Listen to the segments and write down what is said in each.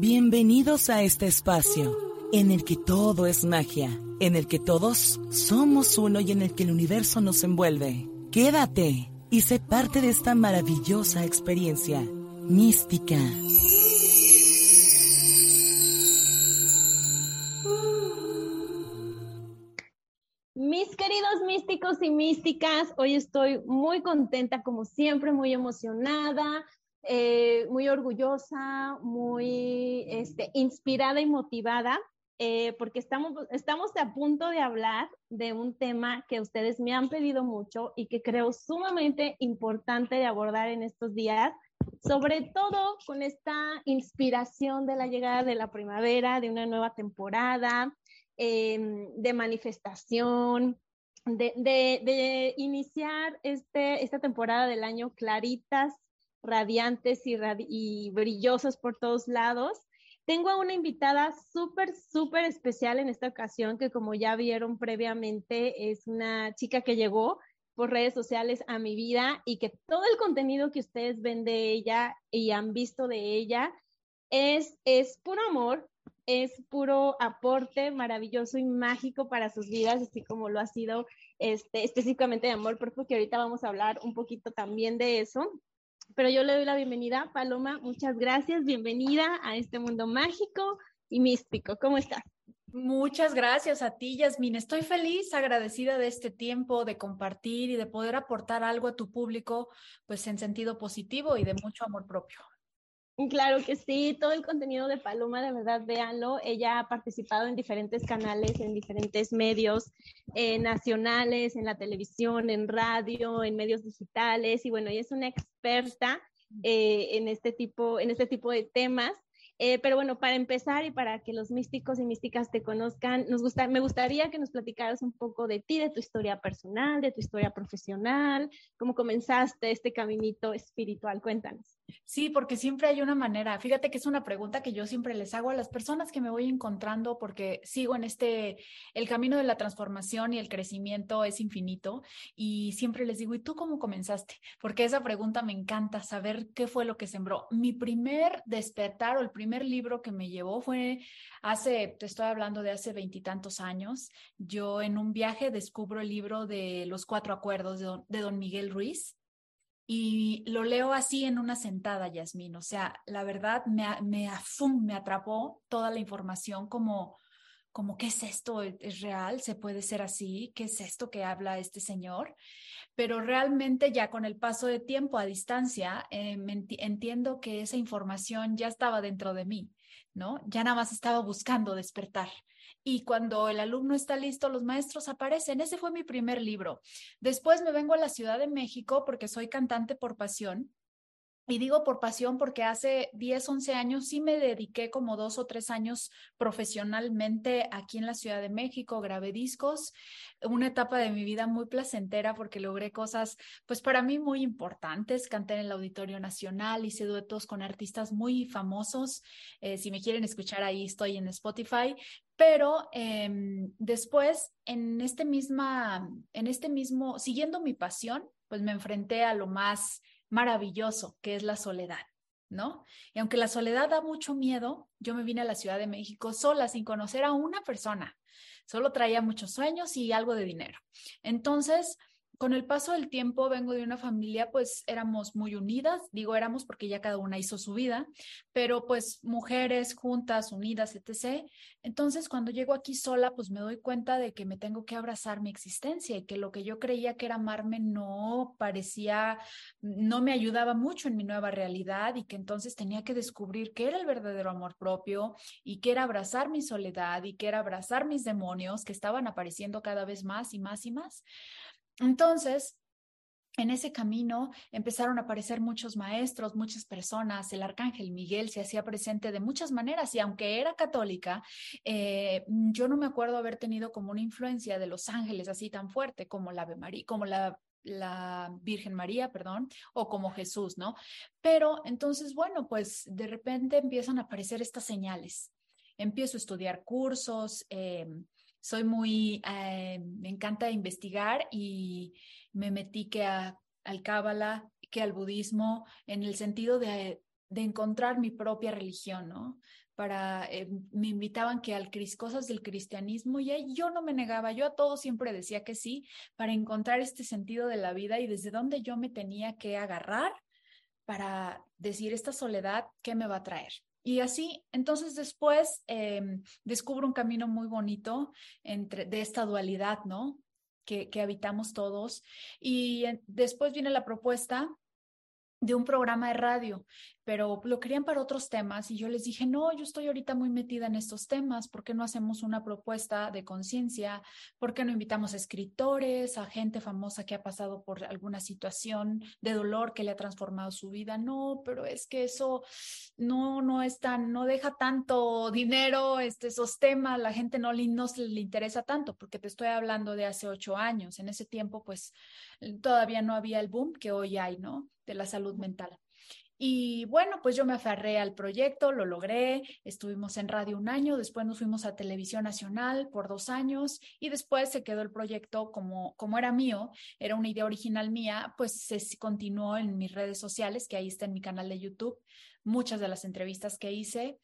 Bienvenidos a este espacio en el que todo es magia, en el que todos somos uno y en el que el universo nos envuelve. Quédate y sé parte de esta maravillosa experiencia mística. Mis queridos místicos y místicas, hoy estoy muy contenta, como siempre, muy emocionada, eh, muy orgullosa, muy este, inspirada y motivada, eh, porque estamos, estamos a punto de hablar de un tema que ustedes me han pedido mucho y que creo sumamente importante de abordar en estos días, sobre todo con esta inspiración de la llegada de la primavera, de una nueva temporada, em, de manifestación, de, de, de, iniciar este, esta temporada del año claritas, radiantes y, brillosas por todos lados. Tengo a una invitada súper, súper especial en esta ocasión, que como ya vieron previamente, es una chica que llegó por redes sociales a mi vida y que todo el contenido que ustedes ven de ella y han visto de ella es, es puro amor, es puro aporte maravilloso y mágico para sus vidas, así como lo ha sido este, específicamente de amor propio, que ahorita vamos a hablar un poquito también de eso pero yo le doy la bienvenida. Paloma, muchas gracias. Bienvenida a este mundo mágico y místico. ¿Cómo estás? Muchas gracias a ti, Yasmin. Estoy feliz, agradecida de este tiempo, de compartir y de poder aportar algo a tu público, pues en sentido positivo y de mucho amor propio. Claro que sí, todo el contenido de Paloma, de verdad, véanlo. Ella ha participado en diferentes canales, en diferentes medios eh, nacionales, en la televisión, en radio, en medios digitales, y bueno, ella es una experta eh, en, este tipo, en este tipo de temas. Eh, pero bueno, para empezar y para que los místicos y místicas te conozcan, nos gusta, me gustaría que nos platicaras un poco de ti, de tu historia personal, de tu historia profesional, cómo comenzaste este caminito espiritual. Cuéntanos. Sí, porque siempre hay una manera. Fíjate que es una pregunta que yo siempre les hago a las personas que me voy encontrando porque sigo en este, el camino de la transformación y el crecimiento es infinito y siempre les digo, ¿y tú cómo comenzaste? Porque esa pregunta me encanta, saber qué fue lo que sembró. Mi primer despertar o el primer libro que me llevó fue hace, te estoy hablando de hace veintitantos años. Yo en un viaje descubro el libro de Los Cuatro Acuerdos de don, de don Miguel Ruiz y lo leo así en una sentada, Yasmín. O sea, la verdad me, me, me atrapó toda la información como, como, ¿qué es esto? ¿Es real? ¿Se puede ser así? ¿Qué es esto que habla este señor? Pero realmente ya con el paso de tiempo a distancia, eh, entiendo que esa información ya estaba dentro de mí, ¿no? Ya nada más estaba buscando despertar y cuando el alumno está listo, los maestros aparecen. Ese fue mi primer libro. Después me vengo a la Ciudad de México porque soy cantante por pasión y digo por pasión porque hace 10, 11 años sí me dediqué como dos o tres años profesionalmente aquí en la Ciudad de México, grabé discos, una etapa de mi vida muy placentera porque logré cosas, pues para mí muy importantes, canté en el Auditorio Nacional, hice duetos con artistas muy famosos, eh, si me quieren escuchar ahí estoy en Spotify, pero eh, después en este misma, en este mismo, siguiendo mi pasión, pues me enfrenté a lo más maravilloso que es la soledad, ¿no? Y aunque la soledad da mucho miedo, yo me vine a la Ciudad de México sola, sin conocer a una persona. Solo traía muchos sueños y algo de dinero. Entonces, con el paso del tiempo vengo de una familia, pues éramos muy unidas, digo éramos porque ya cada una hizo su vida, pero pues mujeres juntas, unidas, etc. Entonces cuando llego aquí sola, pues me doy cuenta de que me tengo que abrazar mi existencia y que lo que yo creía que era amarme no parecía, no me ayudaba mucho en mi nueva realidad y que entonces tenía que descubrir qué era el verdadero amor propio y qué era abrazar mi soledad y qué era abrazar mis demonios que estaban apareciendo cada vez más y más y más. Entonces, en ese camino empezaron a aparecer muchos maestros, muchas personas, el arcángel Miguel se hacía presente de muchas maneras y aunque era católica, eh, yo no me acuerdo haber tenido como una influencia de los ángeles así tan fuerte como la María, como la la Virgen María, perdón, o como Jesús, ¿no? Pero entonces, bueno, pues de repente empiezan a aparecer estas señales. Empiezo a estudiar cursos, eh, soy muy, eh, me encanta investigar y me metí que a, al Cábala, que al budismo, en el sentido de de encontrar mi propia religión, ¿no? Para, eh, me invitaban que al cosas del cristianismo y yo no me negaba, yo a todo siempre decía que sí, para encontrar este sentido de la vida y desde dónde yo me tenía que agarrar para decir esta soledad, ¿qué me va a traer? Y así, entonces después em, descubro un camino muy bonito entre, de esta dualidad, ¿no? Que, que habitamos todos. Y después viene la propuesta de un programa de radio pero lo querían para otros temas y yo les dije, no, yo estoy ahorita muy metida en estos temas, ¿por qué no hacemos una propuesta de conciencia? ¿Por qué no invitamos a escritores, a gente famosa que ha pasado por alguna situación de dolor que le ha transformado su vida? No, pero es que eso no, no es tan, no deja tanto dinero, este, esos temas, la gente no le, no le interesa tanto, porque te estoy hablando de hace ocho años. En ese tiempo, pues todavía no había el boom que hoy hay, ¿no? De la salud mental. Y bueno, pues yo me aferré al proyecto, lo logré, estuvimos en radio un año, después nos fuimos a Televisión Nacional por dos años y después se quedó el proyecto como, como era mío, era una idea original mía, pues se continuó en mis redes sociales, que ahí está en mi canal de YouTube, muchas de las entrevistas que hice.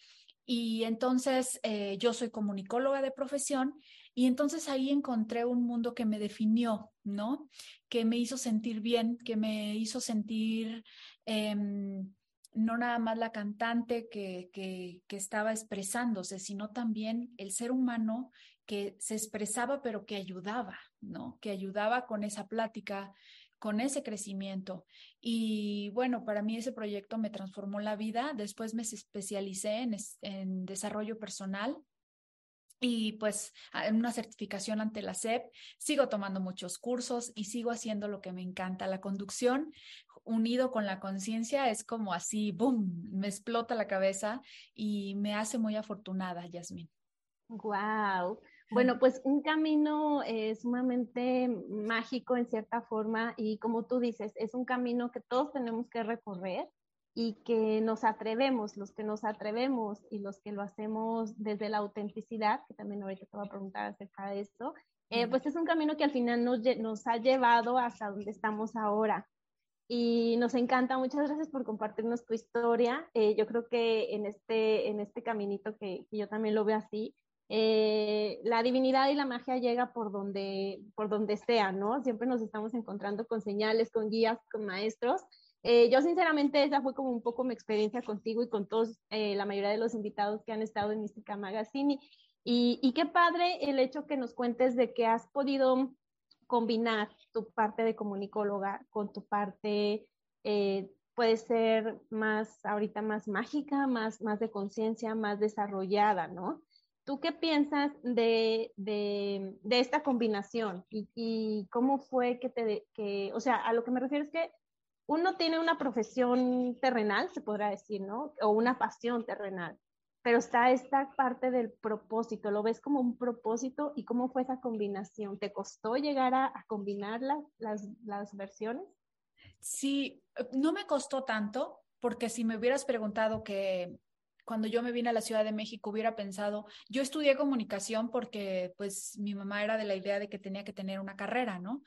Y entonces eh, yo soy comunicóloga de profesión y entonces ahí encontré un mundo que me definió, ¿no? Que me hizo sentir bien, que me hizo sentir Em, no nada más la cantante que, que, que, estaba expresándose, sino también el ser humano que se expresaba, pero que ayudaba, ¿no? Que ayudaba con esa plática, con ese crecimiento. Y bueno, para mí ese proyecto me transformó la vida. Después me especialicé en, en desarrollo personal y pues en una certificación ante la SEP. Sigo tomando muchos cursos y sigo haciendo lo que me encanta. La conducción unido con la conciencia es como así, boom, me explota la cabeza y me hace muy afortunada, Yasmin. Wow. Bueno, pues un camino eh, sumamente mágico en cierta forma y como tú dices, es un camino que todos tenemos que recorrer y que nos atrevemos, los que nos atrevemos y los que lo hacemos desde la autenticidad, que también ahorita te voy a preguntar acerca de esto, eh, pues es un camino que al final nos, nos ha llevado hasta donde estamos ahora. Y nos encanta, muchas gracias por compartirnos tu historia. Eh, yo creo que en este, en este caminito que, yo también lo veo así, eh, la divinidad y la magia llega por donde, por donde sea, ¿no? Siempre nos estamos encontrando con señales, con guías, con maestros eh, yo sinceramente esa fue como un poco mi experiencia contigo y con todos, eh, la mayoría de los invitados que han estado en Mística Magazine. Y, y, qué padre el hecho que nos cuentes de que has podido combinar tu parte de comunicóloga con tu parte, eh, puede ser más, ahorita más mágica, más, más de conciencia, más desarrollada, ¿no? ¿Tú qué piensas de, de, de esta combinación? Y, y, cómo fue que te, que, o sea, a lo que me refiero es que uno tiene una profesión terrenal, se podrá decir, ¿no? O una pasión terrenal, pero está esta parte del propósito, lo ves como un propósito y cómo fue esa combinación. ¿Te costó llegar a, combinar las, las versiones? Sí, no me costó tanto, porque si me hubieras preguntado que cuando yo me vine a la Ciudad de México hubiera pensado, yo estudié comunicación porque pues mi mamá era de la idea de que tenía que tener una carrera, ¿no?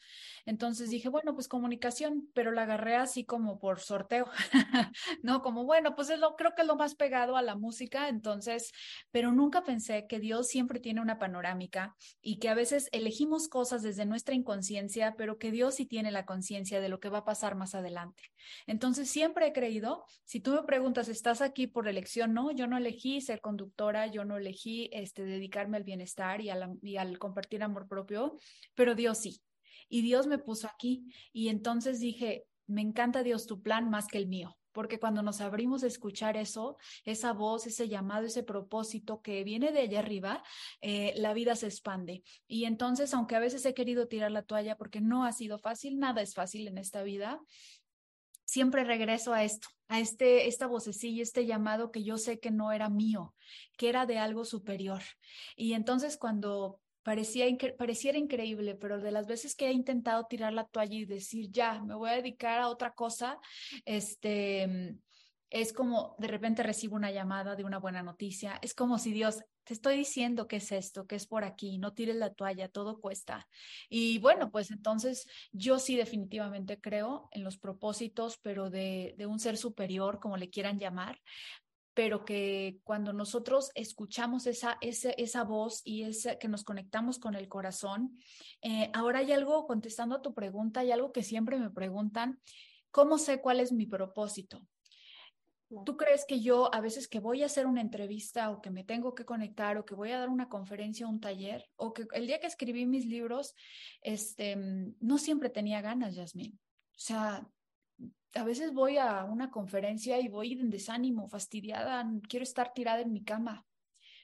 Entonces dije, bueno, pues comunicación, pero la agarré así como por sorteo, ¿no? Como, bueno, pues es lo, creo que es lo más pegado a la música, entonces, pero nunca pensé que Dios siempre tiene una panorámica y que a veces elegimos cosas desde nuestra inconsciencia, pero que Dios sí tiene la conciencia de lo que va a pasar más adelante. Entonces siempre he creído, si tú me preguntas, ¿estás aquí por elección? No, yo no elegí ser conductora, yo no elegí este, dedicarme al bienestar y, y al compartir amor propio, pero Dios sí. Y Dios me puso aquí. Y entonces dije, me encanta Dios tu plan más que el mío porque cuando nos abrimos a escuchar eso, esa voz, ese llamado, ese propósito que viene de allá arriba, eh, la vida se expande. Y entonces, aunque a veces he querido tirar la toalla porque no ha sido fácil, nada es fácil en esta vida, siempre regreso a esto, a este, esta vocecilla, este llamado que yo sé que no era mío, que era de algo superior. Y entonces cuando parecía pareciera increíble, pero de las veces que he intentado tirar la toalla y decir, ya, me voy a dedicar a otra cosa, este, es como de repente recibo una llamada de una buena noticia, es como si Dios te estoy diciendo que es esto, que es por aquí, no tires la toalla, todo cuesta. Y bueno, pues entonces yo sí definitivamente creo en los propósitos, pero de, de un ser superior, como le quieran llamar, pero que cuando nosotros escuchamos esa, esa, esa voz y esa, que nos conectamos con el corazón, eh, ahora hay algo, contestando a tu pregunta, hay algo que siempre me preguntan, ¿cómo sé cuál es mi propósito? ¿Tú crees que yo a veces que voy a hacer una entrevista o que me tengo que conectar o que voy a dar una conferencia o un taller o que el día que escribí mis libros, este, no siempre tenía ganas, Yasmín? O sea, a veces voy a una conferencia y voy en desánimo, fastidiada, quiero estar tirada en mi cama.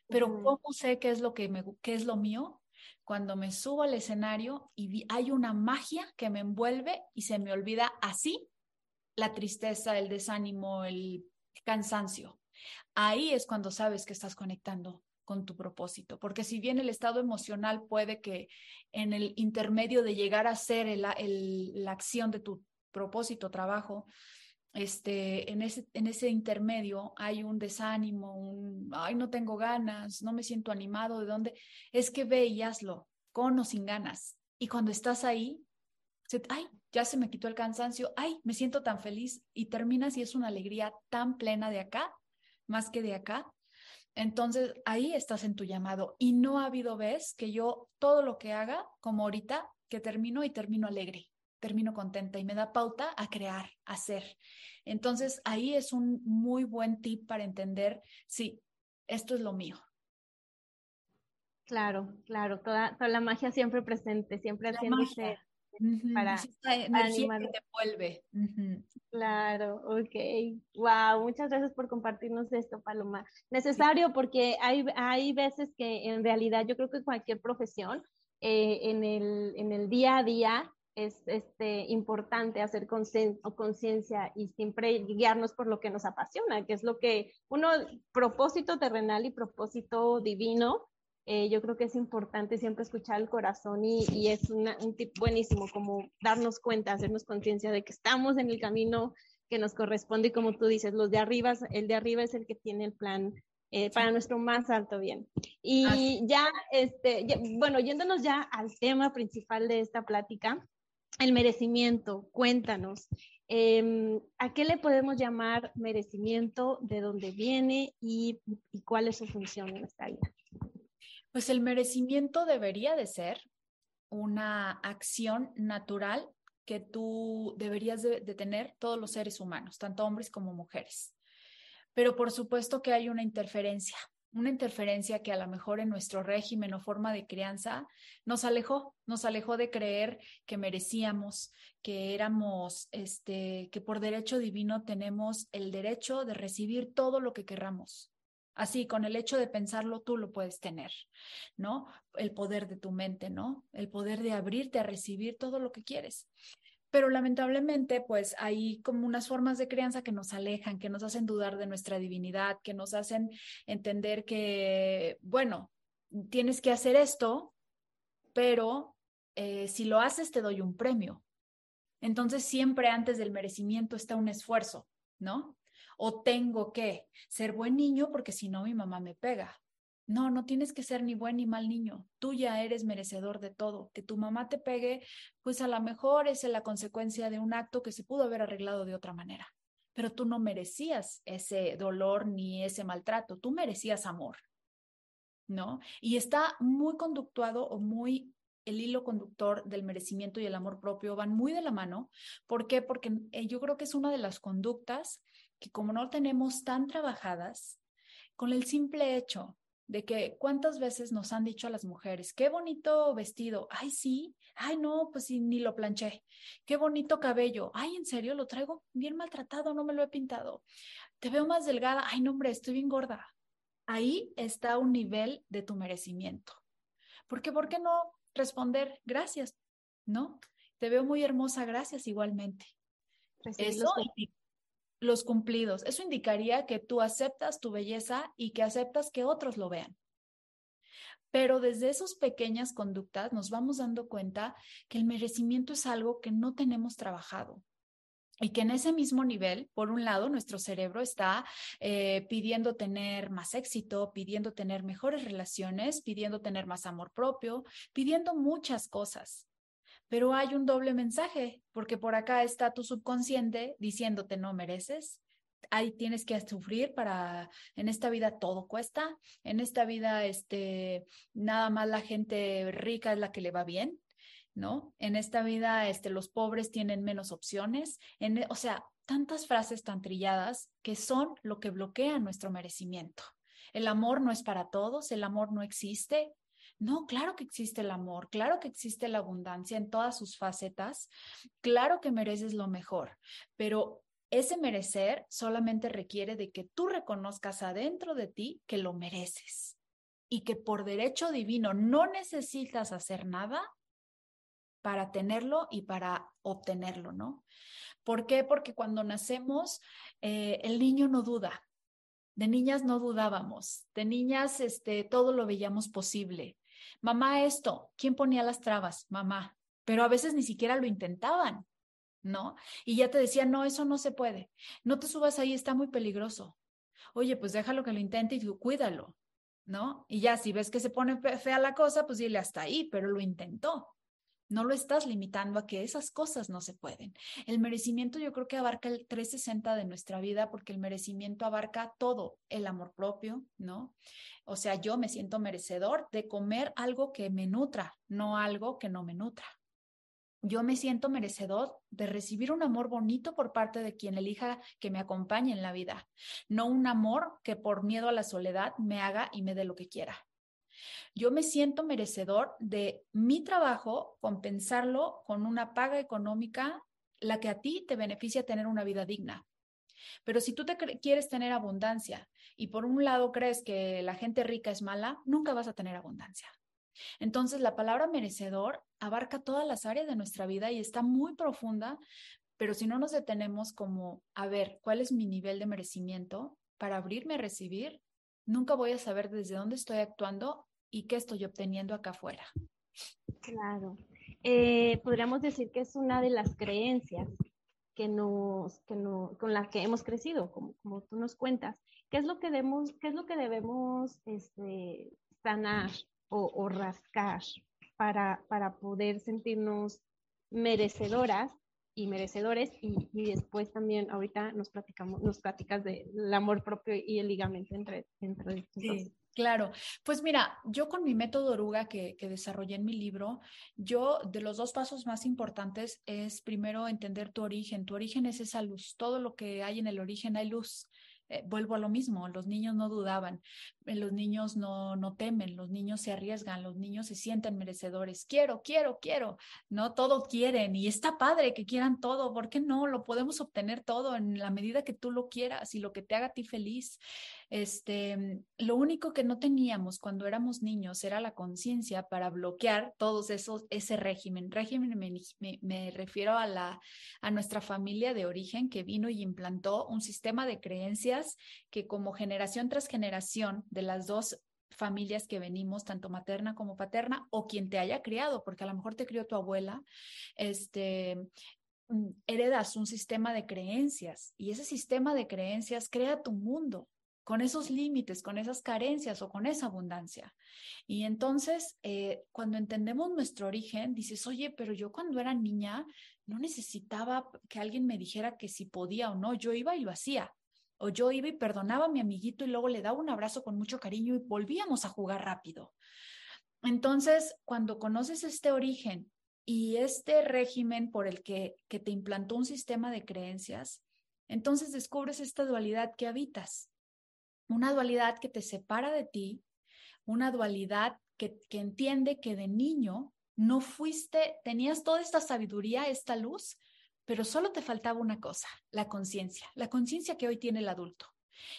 Pero ¿cómo sé qué es lo que me qué es lo mío? Cuando me subo al escenario y hay una magia que me envuelve y se me olvida así la tristeza, el desánimo, el cansancio. Ahí es cuando sabes que estás conectando con tu propósito, porque si bien el estado emocional puede que en el intermedio de llegar a ser la acción de tu propósito, trabajo, este, en ese, en ese intermedio hay un desánimo, un, ay, no tengo ganas, no me siento animado, ¿de dónde? Es que ve y hazlo, con o sin ganas. Y cuando estás ahí, ay, ya se me quitó el cansancio, ay, me siento tan feliz y terminas y es una alegría tan plena de acá, más que de acá. Entonces ahí estás en tu llamado y no ha habido vez que yo todo lo que haga, como ahorita, que termino y termino alegre termino contenta y me da pauta a crear, a hacer. Entonces, ahí es un muy buen tip para entender si esto es lo mío. Claro, claro, toda, toda la magia siempre presente, siempre haciéndose para, energía que te vuelve. Claro, ok. Wow, muchas gracias por compartirnos esto, Paloma. Necesario porque hay, hay veces que en realidad yo creo que cualquier profesión eh, en, el, en el día a día es este, importante hacer conciencia y siempre guiarnos por lo que nos apasiona, que es lo que uno, propósito terrenal y propósito divino, eh, yo creo que es importante siempre escuchar el corazón y, y es un tip buenísimo, como darnos cuenta, hacernos conciencia de que estamos en el camino que nos corresponde y como tú dices, los de arriba, el de arriba es el que tiene el plan eh, para nuestro más alto bien. Y ya, este, bueno, yéndonos ya al tema principal de esta plática, el merecimiento, cuéntanos. Em, ¿A qué le podemos llamar merecimiento? ¿De dónde viene y, cuál es su función en esta vida? Pues el merecimiento debería de ser una acción natural que tú deberías de, tener todos los seres humanos, tanto hombres como mujeres. Pero por supuesto que hay una interferencia una interferencia que a lo mejor en nuestro régimen o forma de crianza nos alejó, nos alejó de creer que merecíamos, que éramos, este, que por derecho divino tenemos el derecho de recibir todo lo que querramos. Así, con el hecho de pensarlo, tú lo puedes tener, ¿no? El poder de tu mente, ¿no? El poder de abrirte a recibir todo lo que quieres pero lamentablemente pues hay como unas formas de crianza que nos alejan, que nos hacen dudar de nuestra divinidad, que nos hacen entender que, bueno, tienes que hacer esto, pero eh, si lo haces te doy un premio. Entonces siempre antes del merecimiento está un esfuerzo, ¿no? O tengo que ser buen niño porque si no mi mamá me pega. No, no tienes que ser ni buen ni mal niño. Tú ya eres merecedor de todo. Que tu mamá te pegue, pues a lo mejor es la consecuencia de un acto que se pudo haber arreglado de otra manera. Pero tú no merecías ese dolor ni ese maltrato. Tú merecías amor. ¿No? Y está muy conductuado o muy el hilo conductor del merecimiento y el amor propio van muy de la mano. ¿Por qué? Porque eh, yo creo que es una de las conductas que como no tenemos tan trabajadas, con el simple hecho de que cuántas veces nos han dicho a las mujeres, qué bonito vestido, ay sí, ay no, pues ni lo planché, qué bonito cabello, ay en serio, lo traigo bien maltratado, no me lo he pintado, te veo más delgada, ay no hombre, estoy bien gorda. Ahí está un nivel de tu merecimiento. Porque, ¿por qué no responder gracias? ¿No? Te veo muy hermosa, gracias igualmente. Eso los cumplidos. Eso indicaría que tú aceptas tu belleza y que aceptas que otros lo vean. Pero desde esas pequeñas conductas nos vamos dando cuenta que el merecimiento es algo que no tenemos trabajado. Y que en ese mismo nivel, por un lado, nuestro cerebro está eh, pidiendo tener más éxito, pidiendo tener mejores relaciones, pidiendo tener más amor propio, pidiendo muchas cosas. Pero hay un doble mensaje, porque por acá está tu subconsciente diciéndote no mereces, ahí tienes que sufrir para, en esta vida todo cuesta, en esta vida, este, nada más la gente rica es la que le va bien, ¿no? En esta vida, este, los pobres tienen menos opciones, en, o sea, tantas frases tan trilladas que son lo que bloquea nuestro merecimiento. El amor no es para todos, el amor no existe. No, claro que existe el amor, claro que existe la abundancia en todas sus facetas, claro que mereces lo mejor, pero ese merecer solamente requiere de que tú reconozcas adentro de ti que lo mereces y que por derecho divino no necesitas hacer nada para tenerlo y para obtenerlo, ¿no? ¿Por qué? Porque cuando nacemos, eh, el niño no duda. De niñas no dudábamos, de niñas este, todo lo veíamos posible. Mamá, esto, ¿quién ponía las trabas? Mamá. Pero a veces ni siquiera lo intentaban. ¿no? Y ya te decía, no, eso no se puede. No te subas ahí, está muy peligroso. Oye, pues déjalo que lo intente y cuídalo, ¿no? Y ya si ves que se pone fea la cosa, pues dile hasta ahí, pero lo intentó. No lo estás limitando a que esas cosas no se pueden. El merecimiento yo creo que abarca el 360 de nuestra vida porque el merecimiento abarca todo, el amor propio, ¿no? O sea, yo me siento merecedor de comer algo que me nutra, no algo que no me nutra yo me siento merecedor de recibir un amor bonito por parte de quien elija que me acompañe en la vida, no un amor que por miedo a la soledad me haga y me dé lo que quiera. Yo me siento merecedor de mi trabajo compensarlo con una paga económica, la que a ti te beneficia tener una vida digna. Pero si tú te quieres tener abundancia y por un lado crees que la gente rica es mala, nunca vas a tener abundancia. Entonces, la palabra merecedor abarca todas las áreas de nuestra vida y está muy profunda, pero si no nos detenemos como a ver cuál es mi nivel de merecimiento para abrirme a recibir, nunca voy a saber desde dónde estoy actuando y qué estoy obteniendo acá afuera. Claro. Eh, podríamos decir que es una de las creencias que nos, que no, con las que hemos crecido, como, como tú nos cuentas. ¿Qué es lo que debemos, qué es lo que debemos este, sanar o, rascar para, para poder sentirnos merecedoras y merecedores y, después también ahorita nos platicamos nos platicas del amor propio y el ligamento entre entre sí, claro. Pues mira yo con mi método oruga que, que desarrollé en mi libro yo de los dos pasos más importantes es primero entender tu origen. Tu origen es esa luz. Todo lo que hay en el origen hay luz eh, vuelvo a lo mismo, los niños no dudaban, eh, los niños no, no temen, los niños se arriesgan, los niños se sienten merecedores, quiero, quiero, quiero, no todo quieren y está padre que quieran todo, ¿por qué no? Lo podemos obtener todo en la medida que tú lo quieras y lo que te haga a ti feliz. Este, lo único que no teníamos cuando éramos niños era la conciencia para bloquear todos esos, ese régimen. Régimen me, me, refiero a la, a nuestra familia de origen que vino y implantó un sistema de creencias que como generación tras generación de las dos familias que venimos, tanto materna como paterna, o quien te haya criado, porque a lo mejor te crió tu abuela, este, mm, heredas un sistema de creencias y ese sistema de creencias crea tu mundo con esos límites, con esas carencias o con esa abundancia. Y entonces, eh, cuando entendemos nuestro origen, dices, oye, pero yo cuando era niña no necesitaba que alguien me dijera que si podía o no, yo iba y lo hacía. O yo iba y perdonaba a mi amiguito y luego le daba un abrazo con mucho cariño y volvíamos a jugar rápido. Entonces, cuando conoces este origen y este régimen por el que, que te implantó un sistema de creencias, entonces descubres esta dualidad que habitas una dualidad que te separa de ti, una dualidad que, entiende que de niño no fuiste, tenías toda esta sabiduría, esta luz, pero solo te faltaba una cosa, la conciencia, la conciencia que hoy tiene el adulto.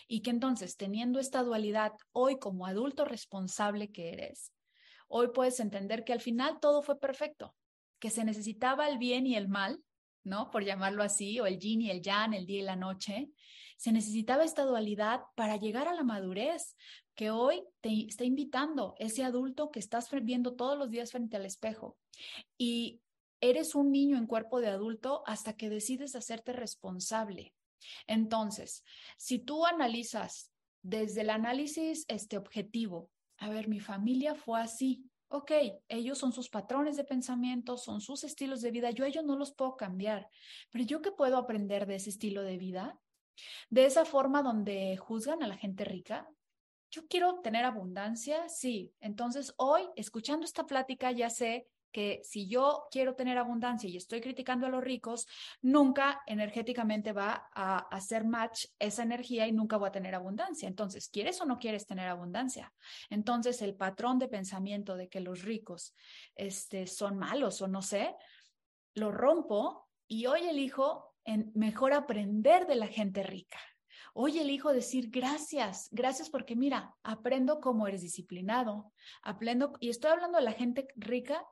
Y que entonces, teniendo esta dualidad hoy como adulto responsable que eres, hoy puedes entender que al final todo fue perfecto, que se necesitaba el bien y el mal, ¿no? Por llamarlo así, o el yin y el yang, el día y la noche, se necesitaba esta dualidad para llegar a la madurez que hoy te está invitando ese adulto que estás viendo todos los días frente al espejo. Y eres un niño en cuerpo de adulto hasta que decides hacerte responsable. Entonces, si tú analizas desde el análisis este objetivo, a ver, mi familia fue así, ok, ellos son sus patrones de pensamiento, son sus estilos de vida, yo ellos no los puedo cambiar, pero yo qué puedo aprender de ese estilo de vida? De esa forma donde juzgan a la gente rica, yo quiero tener abundancia, sí. Entonces, hoy, escuchando esta plática, ya sé que si yo quiero tener abundancia y estoy criticando a los ricos, nunca energéticamente va a hacer match esa energía y nunca voy a tener abundancia. Entonces, ¿quieres o no quieres tener abundancia? Entonces, el patrón de pensamiento de que los ricos este, son malos o no sé, lo rompo y hoy elijo mejor aprender de la gente rica. Hoy elijo decir gracias, gracias porque mira, aprendo cómo eres disciplinado, aprendo, y estoy hablando de la gente rica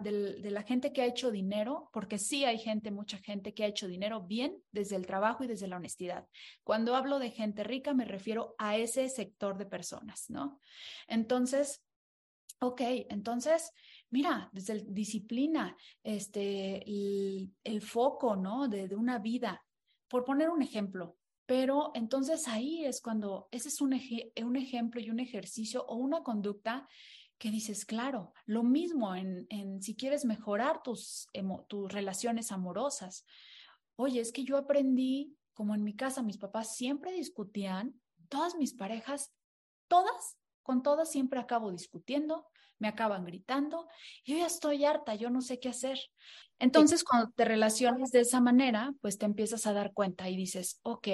de, la gente que ha hecho dinero, porque sí hay gente, mucha gente que ha hecho dinero bien desde el trabajo y desde la honestidad. Cuando hablo de gente rica, me refiero a ese sector de personas, ¿no? Entonces, ok, entonces, mira, desde la disciplina, este, el, foco, ¿no? De, una vida, por poner un ejemplo, pero entonces ahí es cuando ese es un, un, ejemplo y un ejercicio o una conducta que dices, claro, lo mismo en, en si quieres mejorar tus, tus relaciones amorosas. Oye, es que yo aprendí, como en mi casa, mis papás siempre discutían, todas mis parejas, todas, con todas siempre acabo discutiendo, me acaban gritando, yo ya estoy harta, yo no sé qué hacer. Entonces, cuando te relacionas de esa manera, pues te empiezas a dar cuenta y dices, ok,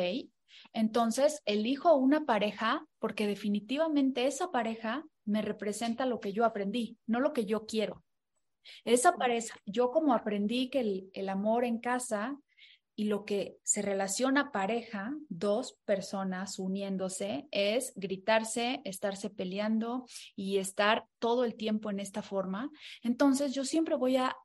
entonces elijo una pareja porque definitivamente esa pareja me representa lo que yo aprendí, no lo que yo quiero. Esa pareja, yo como aprendí que el, amor en casa y lo que se relaciona pareja, dos personas uniéndose, es gritarse, estarse peleando y estar todo el tiempo en esta forma. Entonces yo siempre voy a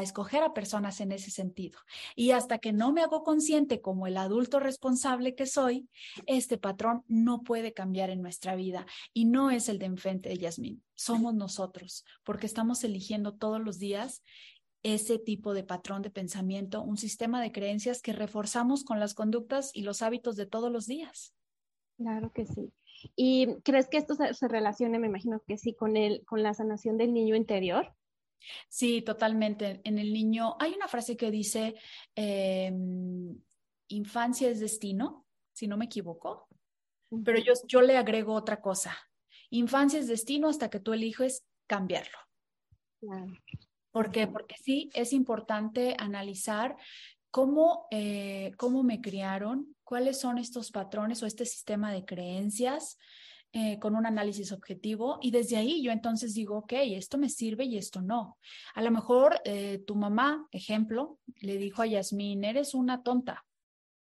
escoger a personas en ese sentido. Y hasta que no me hago consciente como el adulto responsable que soy, este patrón no puede cambiar en nuestra vida y no es el de enfrente de Yasmín, somos nosotros, porque estamos eligiendo todos los días ese tipo de patrón de pensamiento, un sistema de creencias que reforzamos con las conductas y los hábitos de todos los días. Claro que sí. ¿Y crees que esto se, se relacione, me imagino que sí, con, el, con la sanación del niño interior? Sí, totalmente. En el niño hay una frase que dice, em, infancia es destino, si no me equivoco, pero yo, yo le agrego otra cosa. Infancia es destino hasta que tú eliges cambiarlo. ¿Por qué? Porque sí, es importante analizar cómo, eh, cómo me criaron, cuáles son estos patrones o este sistema de creencias, eh, con un análisis objetivo y desde ahí yo entonces digo, ok, esto me sirve y esto no. A lo mejor eh, tu mamá, ejemplo, le dijo a Yasmín, eres una tonta,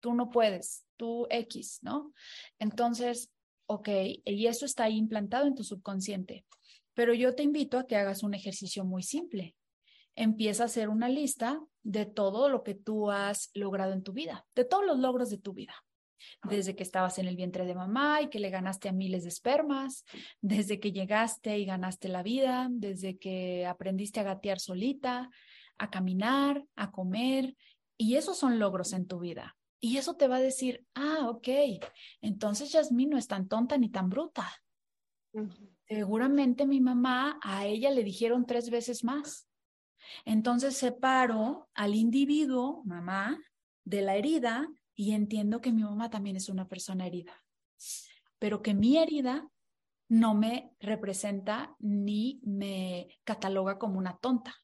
tú no puedes, tú X, ¿no? Entonces, ok, y eso está ahí implantado en tu subconsciente. Pero yo te invito a que hagas un ejercicio muy simple. Empieza a hacer una lista de todo lo que tú has logrado en tu vida, de todos los logros de tu vida desde que estabas en el vientre de mamá y que le ganaste a miles de espermas, desde que llegaste y ganaste la vida, desde que aprendiste a gatear solita, a caminar, a comer, y esos son logros en tu vida. Y eso te va a decir, ah, ok, entonces Yasmín no es tan tonta ni tan bruta. Seguramente mi mamá a ella le dijeron tres veces más. Entonces separo al individuo, mamá, de la herida y entiendo que mi mamá también es una persona herida, pero que mi herida no me representa ni me cataloga como una tonta.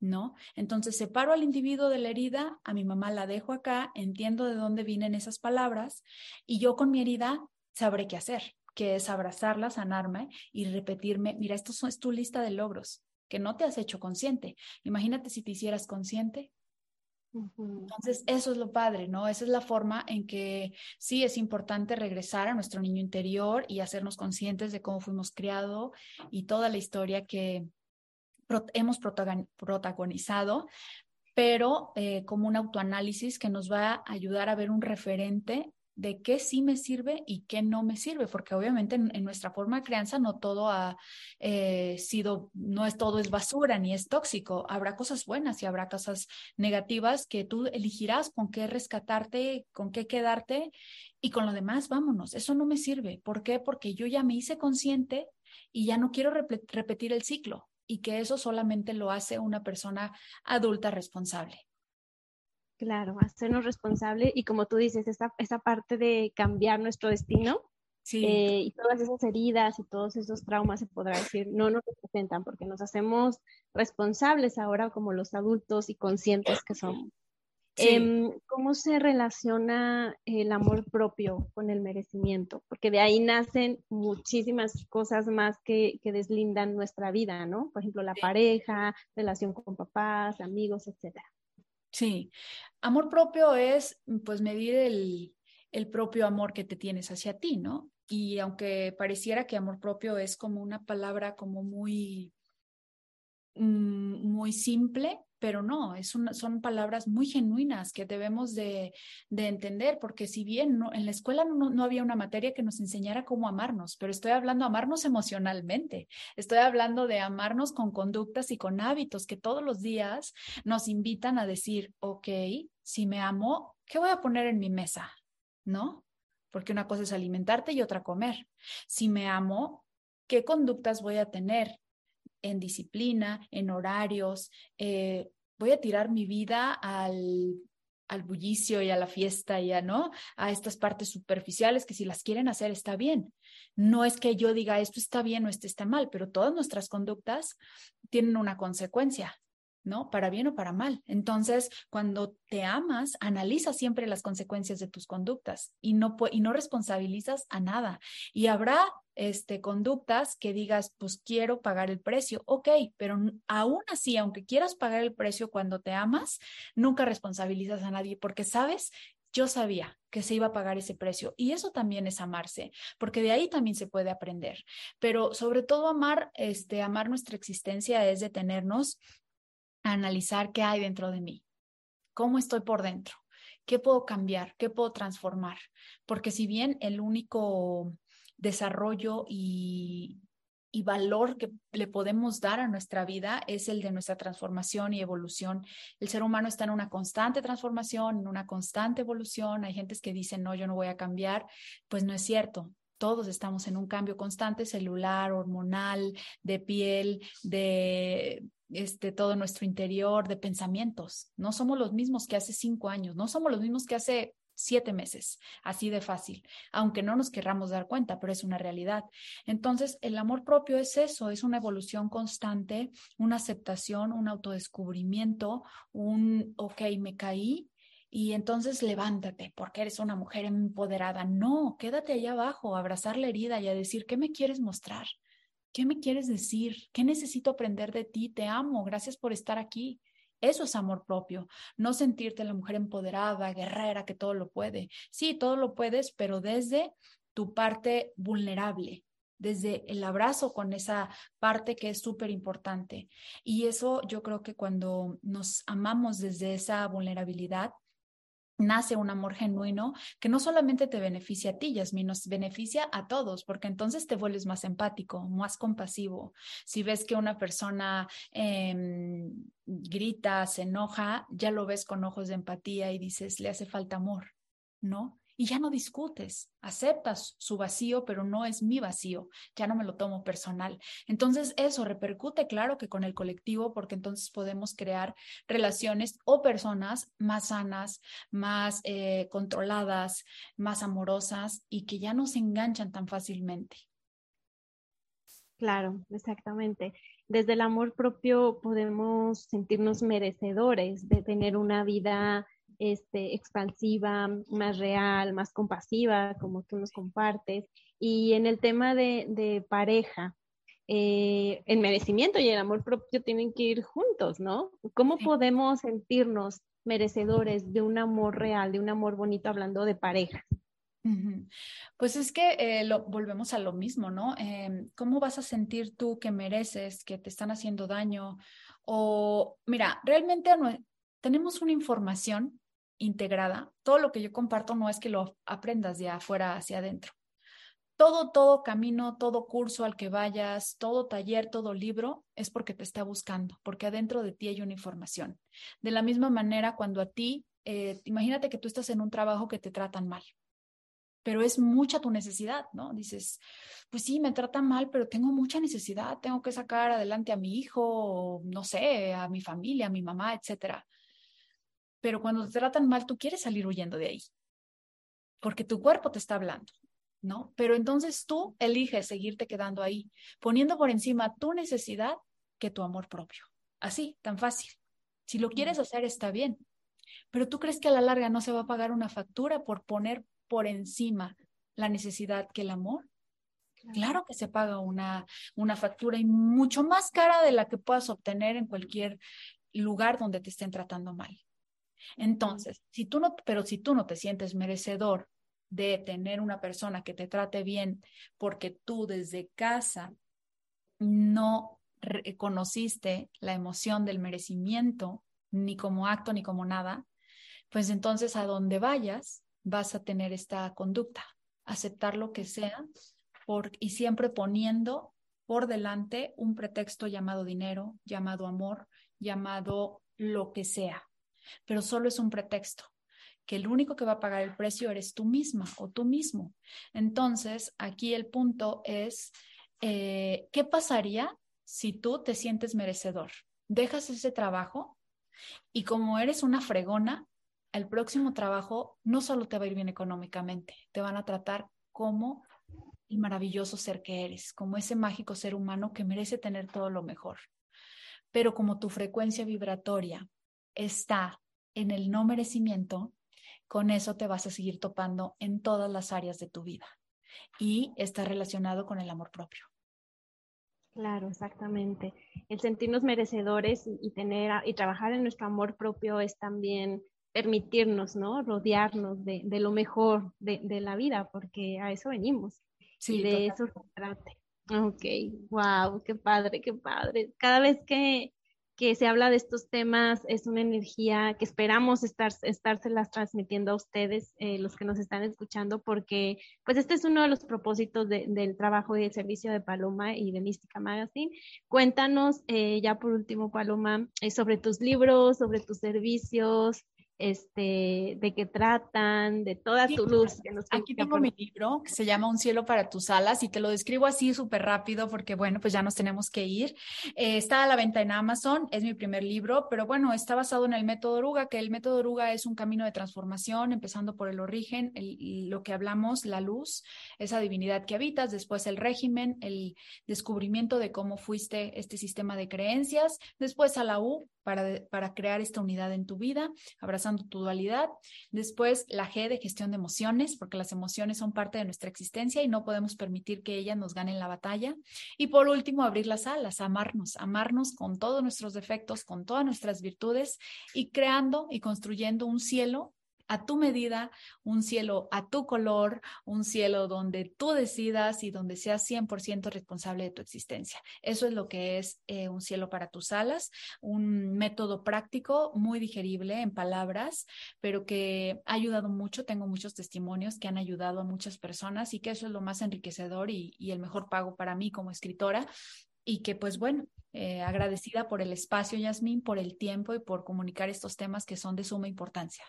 ¿No? Entonces separo al individuo de la herida, a mi mamá la dejo acá, entiendo de dónde vienen esas palabras y yo con mi herida sabré qué hacer, que es abrazarla, sanarme y repetirme, mira, esto es tu lista de logros que no te has hecho consciente. Imagínate si te hicieras consciente entonces, eso es lo padre, ¿no? Esa es la forma en que sí es importante regresar a nuestro niño interior y hacernos conscientes de cómo fuimos criados y toda la historia que hemos protagonizado, pero eh, como un autoanálisis que nos va a ayudar a ver un referente de qué sí me sirve y qué no me sirve, porque obviamente en, nuestra forma de crianza no todo ha eh, sido, no es todo es basura ni es tóxico, habrá cosas buenas y habrá cosas negativas que tú elegirás con qué rescatarte, con qué quedarte y con lo demás, vámonos, eso no me sirve. ¿Por qué? Porque yo ya me hice consciente y ya no quiero repetir el ciclo y que eso solamente lo hace una persona adulta responsable. Claro, hacernos responsable y como tú dices, esa, esa parte de cambiar nuestro destino sí. Eh, y todas esas heridas y todos esos traumas, se podrá decir, no nos representan porque nos hacemos responsables ahora como los adultos y conscientes que somos. Em, ¿Cómo se relaciona el amor propio con el merecimiento? Porque de ahí nacen muchísimas cosas más que, que deslindan nuestra vida, ¿no? Por ejemplo, la pareja, relación con papás, amigos, etcétera. Sí, amor propio es pues medir el, el propio amor que te tienes hacia ti, ¿no? Y aunque pareciera que amor propio es como una palabra como muy, mm, muy simple, pero no, es son palabras muy genuinas que debemos de, entender, porque si bien en la escuela no, había una materia que nos enseñara cómo amarnos, pero estoy hablando amarnos emocionalmente, estoy hablando de amarnos con conductas y con hábitos que todos los días nos invitan a decir, ok, si me amo, ¿qué voy a poner en mi mesa? ¿No? Porque una cosa es alimentarte y otra comer. Si me amo, ¿qué conductas voy a tener? en disciplina, en horarios, eh, voy a tirar mi vida al, al bullicio y a la fiesta y a, ¿no? A estas partes superficiales que si las quieren hacer está bien. No es que yo diga esto está bien o esto está mal, pero todas nuestras conductas tienen una consecuencia. ¿No? Para bien o para mal. Entonces, cuando te amas, analiza siempre las consecuencias de tus conductas y no, y no responsabilizas a nada. Y habrá este, conductas que digas, pues quiero pagar el precio, ok, pero aún así, aunque quieras pagar el precio cuando te amas, nunca responsabilizas a nadie porque sabes yo sabía que se iba a pagar ese precio y eso también es amarse, porque de ahí también se puede aprender. Pero sobre todo amar, este, amar nuestra existencia es detenernos analizar qué hay dentro de mí, cómo estoy por dentro, qué puedo cambiar, qué puedo transformar. Porque si bien el único desarrollo y, y valor que le podemos dar a nuestra vida es el de nuestra transformación y evolución. El ser humano está en una constante transformación, en una constante evolución. Hay gentes que dicen, no, yo no voy a cambiar. Pues no es cierto. Todos estamos en un cambio constante celular, hormonal, de piel, de este, todo nuestro interior de pensamientos. No somos los mismos que hace cinco años, no somos los mismos que hace siete meses, así de fácil, aunque no nos querramos dar cuenta, pero es una realidad. Entonces, el amor propio es eso, es una evolución constante, una aceptación, un autodescubrimiento, un, ok, me caí, y entonces levántate porque eres una mujer empoderada. No, quédate allá abajo, abrazar la herida y a decir, ¿qué me quieres mostrar? ¿Qué me quieres decir? ¿Qué necesito aprender de ti? Te amo, gracias por estar aquí. Eso es amor propio, no sentirte la mujer empoderada, guerrera, que todo lo puede. Sí, todo lo puedes, pero desde tu parte vulnerable, desde el abrazo con esa parte que es súper importante. Y eso yo creo que cuando nos amamos desde esa vulnerabilidad, nace un amor genuino que no solamente te beneficia a ti, Yasmin, nos beneficia a todos, porque entonces te vuelves más empático, más compasivo. Si ves que una persona em, grita, se enoja, ya lo ves con ojos de empatía y dices, le hace falta amor, ¿no? Y ya no discutes, aceptas su vacío, pero no es mi vacío, ya no me lo tomo personal. Entonces eso repercute, claro que con el colectivo, porque entonces podemos crear relaciones o personas más sanas, más eh, controladas, más amorosas y que ya no se enganchan tan fácilmente. Claro, exactamente. Desde el amor propio podemos sentirnos merecedores de tener una vida este, expansiva, más real, más compasiva, como tú nos compartes. Y en el tema de, pareja, eh, el merecimiento y el amor propio tienen que ir juntos, ¿no? ¿Cómo podemos sentirnos merecedores de un amor real, de un amor bonito, hablando de pareja? Pues es que eh, lo, volvemos a lo mismo, ¿no? Em, ¿Cómo vas a sentir tú que mereces, que te están haciendo daño? O, mira, realmente tenemos una información integrada, todo lo que yo comparto no es que lo aprendas de afuera hacia adentro. Todo, todo camino, todo curso al que vayas, todo taller, todo libro, es porque te está buscando, porque adentro de ti hay una información. De la misma manera, cuando a ti, eh, imagínate que tú estás en un trabajo que te tratan mal, pero es mucha tu necesidad, ¿no? Dices, pues sí, me tratan mal, pero tengo mucha necesidad, tengo que sacar adelante a mi hijo, no sé, a mi familia, a mi mamá, etcétera. Pero cuando te tratan mal, tú quieres salir huyendo de ahí, porque tu cuerpo te está hablando. ¿no? Pero entonces tú eliges seguirte quedando ahí, poniendo por encima tu necesidad que tu amor propio. Así, tan fácil. Si lo quieres hacer, está bien. Pero tú crees que a la larga no se va a pagar una factura por poner por encima la necesidad que el amor. Claro, que se paga una, una factura y mucho más cara de la que puedas obtener en cualquier lugar donde te estén tratando mal. Entonces, si tú no, pero si tú no te sientes merecedor de tener una persona que te trate bien porque tú desde casa no reconociste la emoción del merecimiento, ni como acto ni como nada, pues entonces a donde vayas vas a tener esta conducta, aceptar lo que sea por, y siempre poniendo por delante un pretexto llamado dinero, llamado amor, llamado lo que sea, pero solo es un pretexto que el único que va a pagar el precio eres tú misma o tú mismo. Entonces, aquí el punto es, eh, ¿qué pasaría si tú te sientes merecedor? Dejas ese trabajo y como eres una fregona, el próximo trabajo no solo te va a ir bien económicamente, te van a tratar como el maravilloso ser que eres, como ese mágico ser humano que merece tener todo lo mejor. Pero como tu frecuencia vibratoria está en el no merecimiento, con eso te vas a seguir topando en todas las áreas de tu vida y está relacionado con el amor propio. Claro, exactamente. El sentirnos merecedores y, tener y trabajar en nuestro amor propio es también permitirnos, ¿no? Rodearnos de, lo mejor de, la vida, porque a eso venimos. Sí, de eso se trata. Ok, wow, qué padre, qué padre. Cada vez que, que se habla de estos temas, es una energía que esperamos estar, transmitiendo a ustedes, eh, los que nos están escuchando, porque pues este es uno de los propósitos del trabajo y del servicio de Paloma y de Mística Magazine. Cuéntanos eh, ya por último, Paloma, eh, sobre tus libros, sobre tus servicios, este, de qué tratan, de toda tu luz. aquí tengo mi libro que se llama Un cielo para tus alas y te lo describo así súper rápido porque bueno, pues ya nos tenemos que ir. Eh, está a la venta en Amazon, es mi primer libro, pero bueno, está basado en el método Oruga, que el método Oruga es un camino de transformación, empezando por el origen, lo que hablamos, la luz, esa divinidad que habitas, después el régimen, el descubrimiento de cómo fuiste este sistema de creencias, después a la U, para, para crear esta unidad en tu vida, abrazando tu dualidad. Después, la G de gestión de emociones, porque las emociones son parte de nuestra existencia y no podemos permitir que ellas nos ganen la batalla. Y por último, abrir las alas, amarnos, amarnos con todos nuestros defectos, con todas nuestras virtudes y creando y construyendo un cielo a tu medida, un cielo a tu color, un cielo donde tú decidas y donde seas 100% responsable de tu existencia. Eso es lo que es eh, un cielo para tus alas, un método práctico muy digerible en palabras, pero que ha ayudado mucho. Tengo muchos testimonios que han ayudado a muchas personas y que eso es lo más enriquecedor y, el mejor pago para mí como escritora. Y que pues bueno, eh, agradecida por el espacio, Yasmín, por el tiempo y por comunicar estos temas que son de suma importancia.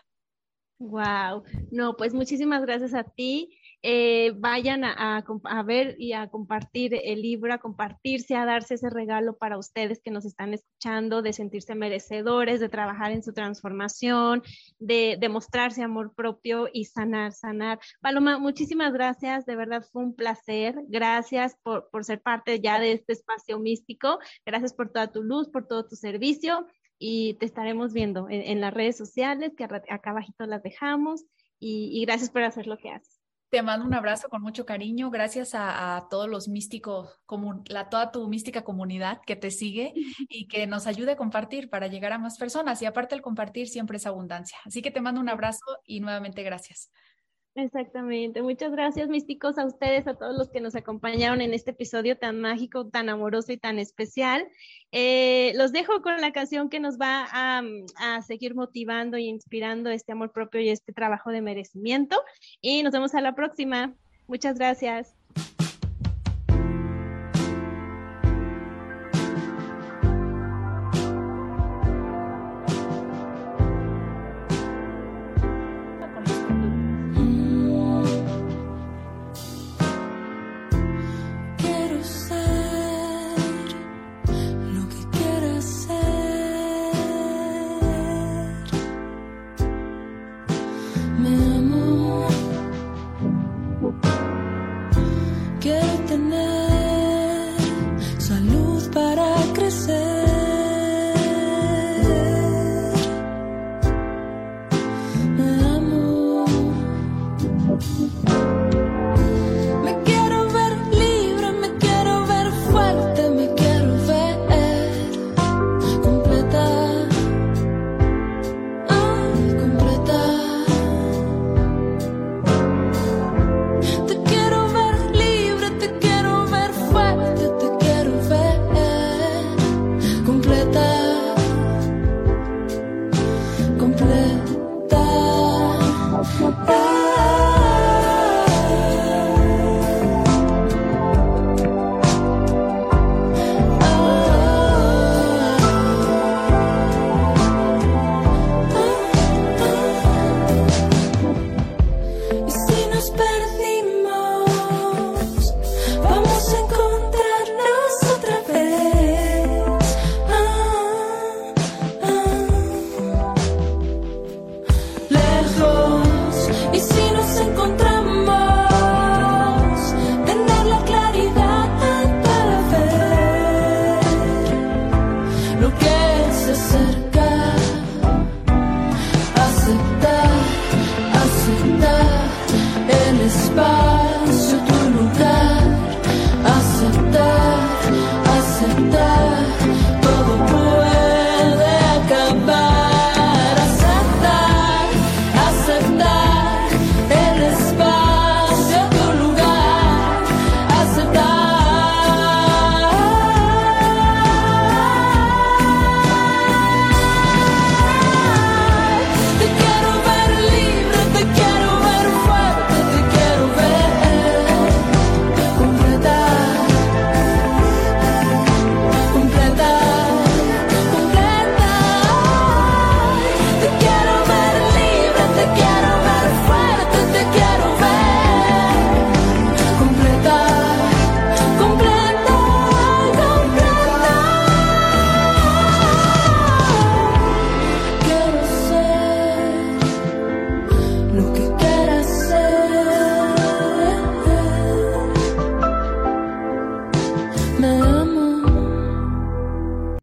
Wow, no, pues muchísimas gracias a ti. Eh, vayan a, a, ver y a compartir el libro, a compartirse, a darse ese regalo para ustedes que nos están escuchando, de sentirse merecedores, de trabajar en su transformación, de demostrarse amor propio y sanar, sanar. Paloma, muchísimas gracias, de verdad fue un placer. Gracias por, por ser parte ya de este espacio místico. Gracias por toda tu luz, por todo tu servicio y te estaremos viendo en, las redes sociales, que acá abajito las dejamos, y, gracias por hacer lo que haces. Te mando un abrazo con mucho cariño. Gracias a, todos los místicos, la, toda tu mística comunidad que te sigue y que nos ayude a compartir para llegar a más personas. Y aparte el compartir siempre es abundancia. Así que te mando un abrazo y nuevamente gracias. Exactamente. Muchas gracias, místicos, a ustedes, a todos los que nos acompañaron en este episodio tan mágico, tan amoroso y tan especial. Eh, los dejo con la canción que nos va a, a, seguir motivando y inspirando este amor propio y este trabajo de merecimiento. Y nos vemos a la próxima. Muchas gracias.